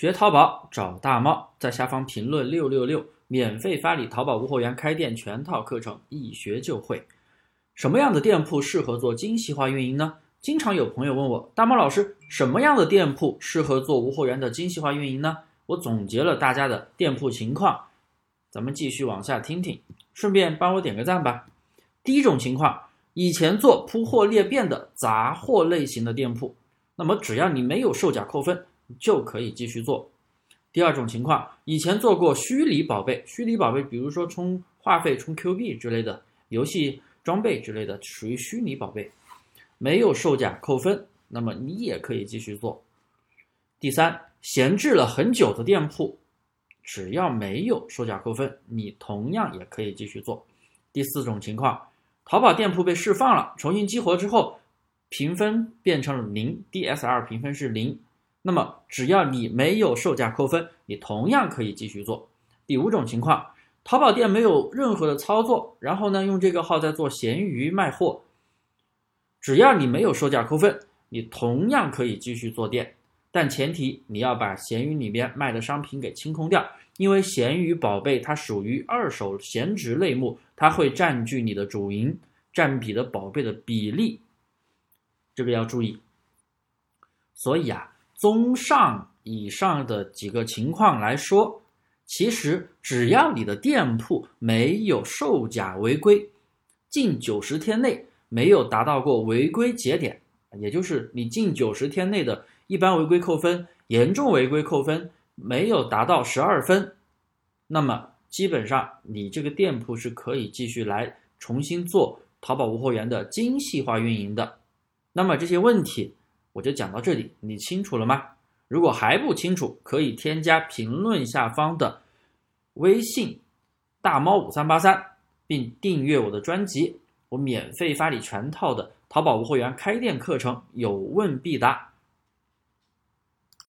学淘宝找大猫，在下方评论六六六，免费发你淘宝无货源开店全套课程，一学就会。什么样的店铺适合做精细化运营呢？经常有朋友问我，大猫老师，什么样的店铺适合做无货源的精细化运营呢？我总结了大家的店铺情况，咱们继续往下听听，顺便帮我点个赞吧。第一种情况，以前做铺货裂变的杂货类型的店铺，那么只要你没有售假扣分，就可以继续做。第二种情况，以前做过虚拟宝贝，虚拟宝贝，比如说充话费、充 Q 币之类的游戏。装备之类的属于虚拟宝贝，没有售假扣分，那么你也可以继续做。第三，闲置了很久的店铺，只要没有售假扣分，你同样也可以继续做。第四种情况，淘宝店铺被释放了，重新激活之后，评分变成了零，DSR 评分是零，那么只要你没有售价扣分，你同样可以继续做。第五种情况。淘宝店没有任何的操作，然后呢，用这个号在做闲鱼卖货。只要你没有售价扣分，你同样可以继续做店，但前提你要把闲鱼里边卖的商品给清空掉，因为闲鱼宝贝它属于二手闲置类目，它会占据你的主营，占比的宝贝的比例，这个要注意。所以啊，综上以上的几个情况来说。其实只要你的店铺没有售假违规，近九十天内没有达到过违规节点，也就是你近九十天内的一般违规扣分、严重违规扣分没有达到十二分，那么基本上你这个店铺是可以继续来重新做淘宝无货源的精细化运营的。那么这些问题我就讲到这里，你清楚了吗？如果还不清楚，可以添加评论下方的微信大猫五三八三，并订阅我的专辑，我免费发你全套的淘宝无货源开店课程，有问必答。